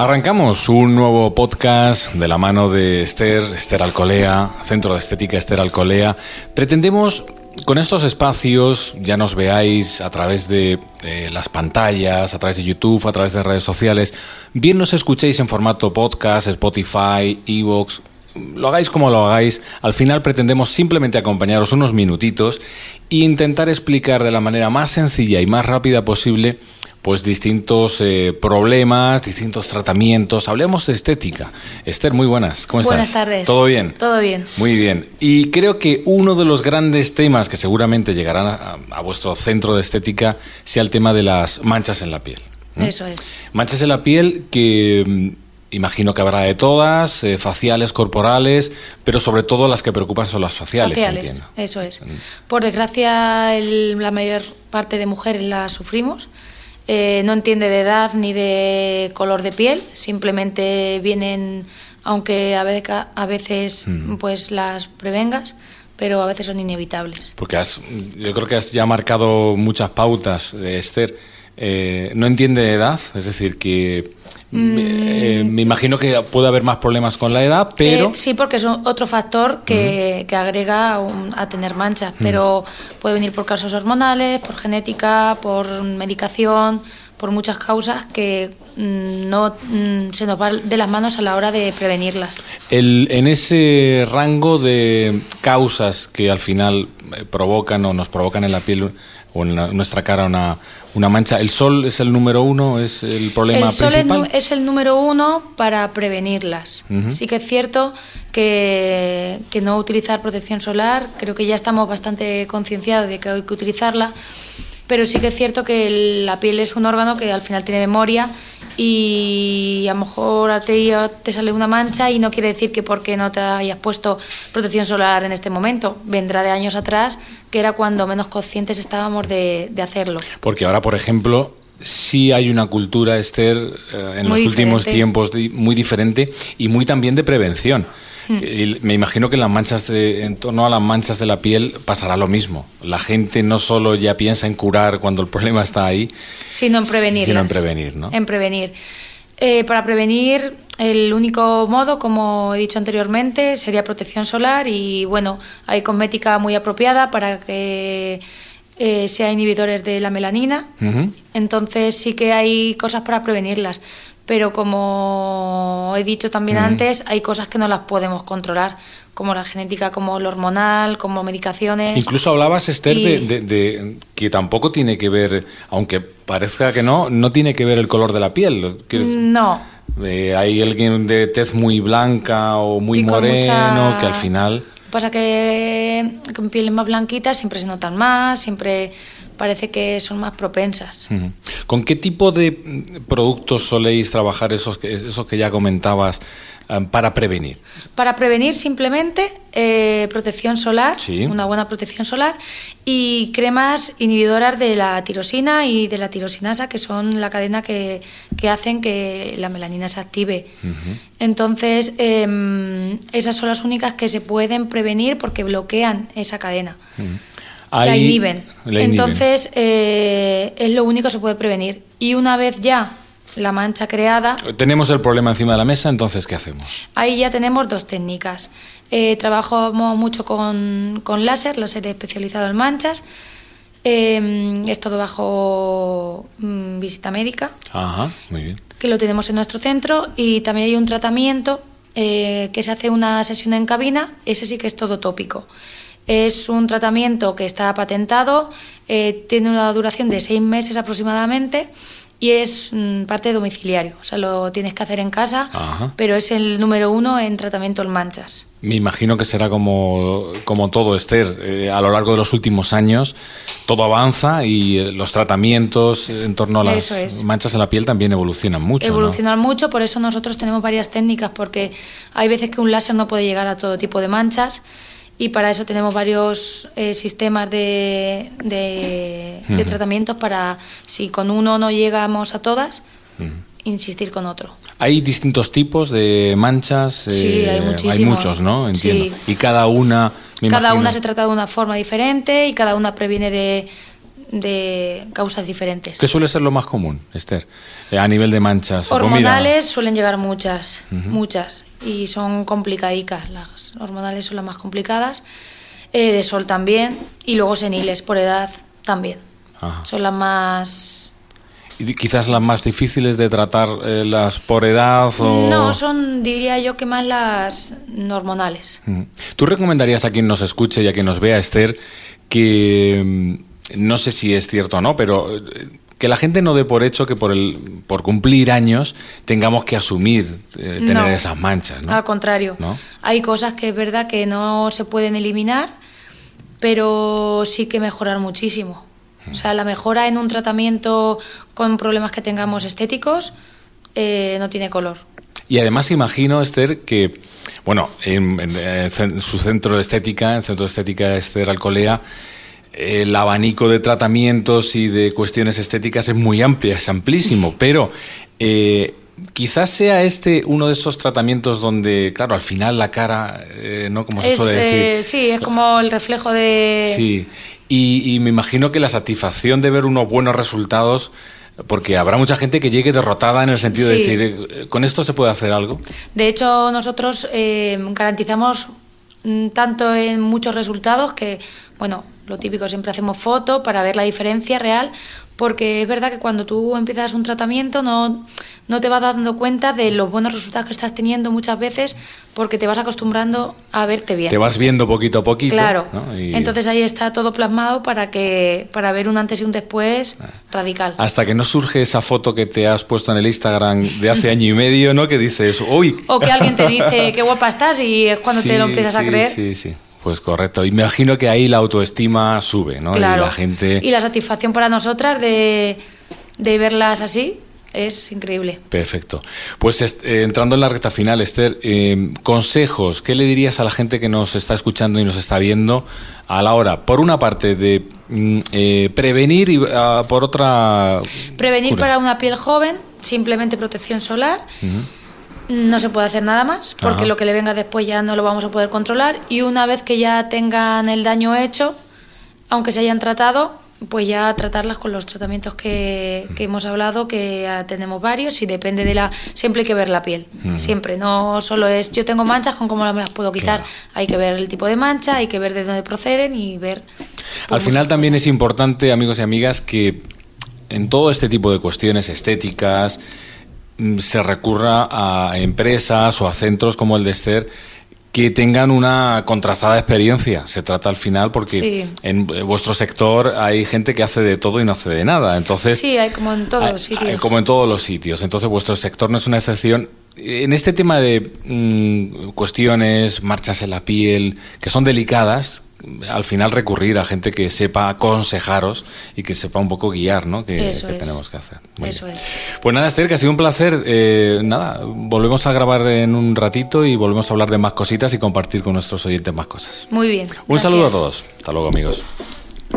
Arrancamos un nuevo podcast de la mano de Esther, Esther Alcolea, Centro de Estética Esther Alcolea. Pretendemos con estos espacios, ya nos veáis a través de eh, las pantallas, a través de YouTube, a través de redes sociales, bien nos escuchéis en formato podcast, Spotify, Evox, lo hagáis como lo hagáis, al final pretendemos simplemente acompañaros unos minutitos e intentar explicar de la manera más sencilla y más rápida posible pues distintos eh, problemas, distintos tratamientos. Hablemos de estética. Esther, muy buenas. ¿Cómo estás? Buenas tardes. ¿Todo bien? Todo bien. Muy bien. Y creo que uno de los grandes temas que seguramente llegarán a, vuestro centro de estética sea el tema de las manchas en la piel. Eso es. Manchas en la piel que mm, imagino que habrá de todas, eh, faciales, corporales, pero sobre todo las que preocupan son las faciales. Faciales, eso es. Mm. Por desgracia, la mayor parte de mujeres las sufrimos eh, no entiende de edad ni de color de piel, simplemente vienen, aunque a veces, a veces mm. pues las prevengas, pero a veces son inevitables. Porque has, yo creo que has ya marcado muchas pautas, eh, Esther. Eh, no entiende de edad, es decir, que eh, me imagino que puede haber más problemas con la edad, pero... Eh, sí, porque es otro factor que, que agrega a, tener manchas, pero puede venir por casos hormonales, por genética, por medicación, por muchas causas que mm, no mm, se nos va de las manos a la hora de prevenirlas. El, en ese rango de causas que al final eh, provocan o nos provocan en la piel o en, nuestra cara una, una, mancha. ¿El sol es el número uno? ¿Es el problema el sol principal? Es, el número uno para prevenirlas. Sí que es cierto que, que, no utilizar protección solar, creo que ya estamos bastante concienciados de que hay que utilizarla, pero sí que es cierto que la piel es un órgano que al final tiene memoria y a lo mejor a ti te sale una mancha y no quiere decir que porque no te hayas puesto protección solar en este momento. Vendrá de años atrás, que era cuando menos conscientes estábamos de, hacerlo. Porque ahora, por ejemplo, sí hay una cultura, Esther, eh, en los últimos tiempos muy diferente y muy también de prevención. Y me imagino que en las manchas de, en torno a las manchas de la piel pasará lo mismo. La gente no solo ya piensa en curar cuando el problema está ahí, sino en prevenir. Sino en prevenir, ¿no? En prevenir. Eh, para prevenir, el único modo, como he dicho anteriormente, sería protección solar y bueno, hay cosmética muy apropiada para que eh, sea inhibidores de la melanina. Entonces sí que hay cosas para prevenirlas pero como he dicho también antes, hay cosas que no las podemos controlar, como la genética, como lo hormonal, como medicaciones. Incluso hablabas, Esther, de, que tampoco tiene que ver, aunque parezca que no, no tiene que ver el color de la piel. No. Eh, hay alguien de tez muy blanca o muy moreno que al final... Pasa que con pieles más blanquitas siempre se notan más, siempre parece que son más propensas. ¿Con qué tipo de productos soléis trabajar esos que, esos que ya comentabas eh, para prevenir? Para prevenir simplemente eh, protección solar, una buena protección solar y cremas inhibidoras de la tirosina y de la tirosinasa, que son la cadena que, hacen que la melanina se active. Entonces, em, esas son las únicas que se pueden prevenir porque bloquean esa cadena la inhiben. Entonces, eh, es lo único que se puede prevenir. Y una vez ya la mancha creada... Tenemos el problema encima de la mesa, entonces, ¿qué hacemos? Ahí ya tenemos dos técnicas. Eh, trabajamos mucho con, con láser, láser especializado en manchas. Eh, es todo bajo mm, visita médica. Ajá, muy bien. Que lo tenemos en nuestro centro. Y también hay un tratamiento que se hace una sesión en cabina. Ese sí que es todo tópico. Es un tratamiento que está patentado, eh, tiene una duración de seis meses aproximadamente y es mm, parte domiciliario. O sea, lo tienes que hacer en casa, pero es el número uno en tratamiento en manchas. Me imagino que será como, como todo, Esther. Eh, a lo largo de los últimos años todo avanza y eh, los tratamientos en torno a las manchas en la piel también evolucionan mucho. Evolucionan mucho, por eso nosotros tenemos varias técnicas, porque hay veces que un láser no puede llegar a todo tipo de manchas y para eso tenemos varios eh, sistemas de, de, tratamientos para si con uno no llegamos a todas, insistir con otro. Hay distintos tipos de manchas. Sí, hay muchísimos. Hay muchos, ¿no? Entiendo. Y cada una... cada una se trata de una forma diferente y cada una previene de de causas diferentes. ¿Qué suele ser lo más común, Esther? Eh, a nivel de manchas. Hormonales suelen llegar muchas, muchas, y son complicadicas. Las hormonales son las más complicadas, eh, de sol también, y luego seniles por edad también. Son las más ¿Y quizás las más difíciles de tratar eh, las por edad o... No, son diría yo que más las hormonales. ¿Tú recomendarías a quien nos escuche y a quien nos vea, Esther, que mm, no sé si es cierto o no, pero eh, que la gente no dé por hecho que por el por cumplir años tengamos que asumir eh, tener esas manchas, ¿no? Al contrario. Hay cosas que es verdad que no se pueden eliminar, pero sí que mejorar muchísimo. O sea, la mejora en un tratamiento con problemas que tengamos estéticos eh, no tiene color. Y además imagino, Esther, que, bueno, en, su centro de estética, en centro de estética Esther Alcolea, el abanico de tratamientos y de cuestiones estéticas es muy amplio, es amplísimo, pero eh, quizás sea este uno de esos tratamientos donde, claro, al final la cara, eh, ¿no? Como se suele decir. sí, es como el reflejo de... Sí, y, me imagino que la satisfacción de ver unos buenos resultados porque habrá mucha gente que llegue derrotada en el sentido de decir, eh, ¿con esto se puede hacer algo? De hecho, nosotros eh, garantizamos tanto en muchos resultados que, bueno, lo típico, siempre hacemos fotos para ver la diferencia real, porque es verdad que cuando tú empiezas un tratamiento no, no te vas dando cuenta de los buenos resultados que estás teniendo muchas veces porque te vas acostumbrando a verte bien. Te vas viendo poquito a poquito. Claro. Entonces ahí está todo plasmado para que para ver un antes y un después ah. radical. Hasta que no surge esa foto que te has puesto en el Instagram de hace año y medio, ¿no? Que dices, uy. O que alguien te dice qué guapa estás y es cuando te lo empiezas a creer. Sí, sí. Pues correcto. Imagino que ahí la autoestima sube, ¿no? Claro. Y la gente... Y la satisfacción para nosotras de, verlas así es increíble. Perfecto. Pues eh, entrando en la recta final, Esther, eh, consejos, ¿qué le dirías a la gente que nos está escuchando y nos está viendo a la hora, por una parte, de mm, eh, prevenir y ah, por otra... Prevenir para una piel joven, simplemente protección solar no se puede hacer nada más porque lo que le venga después ya no lo vamos a poder controlar. Y una vez que ya tengan el daño hecho, aunque se hayan tratado, pues ya tratarlas con los tratamientos que, hemos hablado, que tenemos varios y depende de la... Siempre hay que ver la piel, siempre, no solo es yo tengo manchas con cómo las puedo quitar, hay que ver el tipo de mancha, hay que ver de dónde proceden y ver... Al final también es importante, amigos y amigas, que en todo este tipo de cuestiones estéticas, se recurra a empresas o a centros como el de Esther que tengan una contrastada experiencia. Se trata al final porque en vuestro sector hay gente que hace de todo y no hace de nada. Entonces, sí, hay como en todos los sitios. Como en todos los sitios. Entonces vuestro sector no es una excepción. En este tema de mm, cuestiones, marchas en la piel, que son delicadas, al final recurrir a gente que sepa aconsejaros y que sepa un poco guiar, ¿no? Que, tenemos que hacer. Eso es. Pues nada, Esther, que ha sido un placer. Eh, nada, volvemos a grabar en un ratito y volvemos a hablar de más cositas y compartir con nuestros oyentes más cosas. Muy bien. Un saludo a todos. Hasta luego, amigos.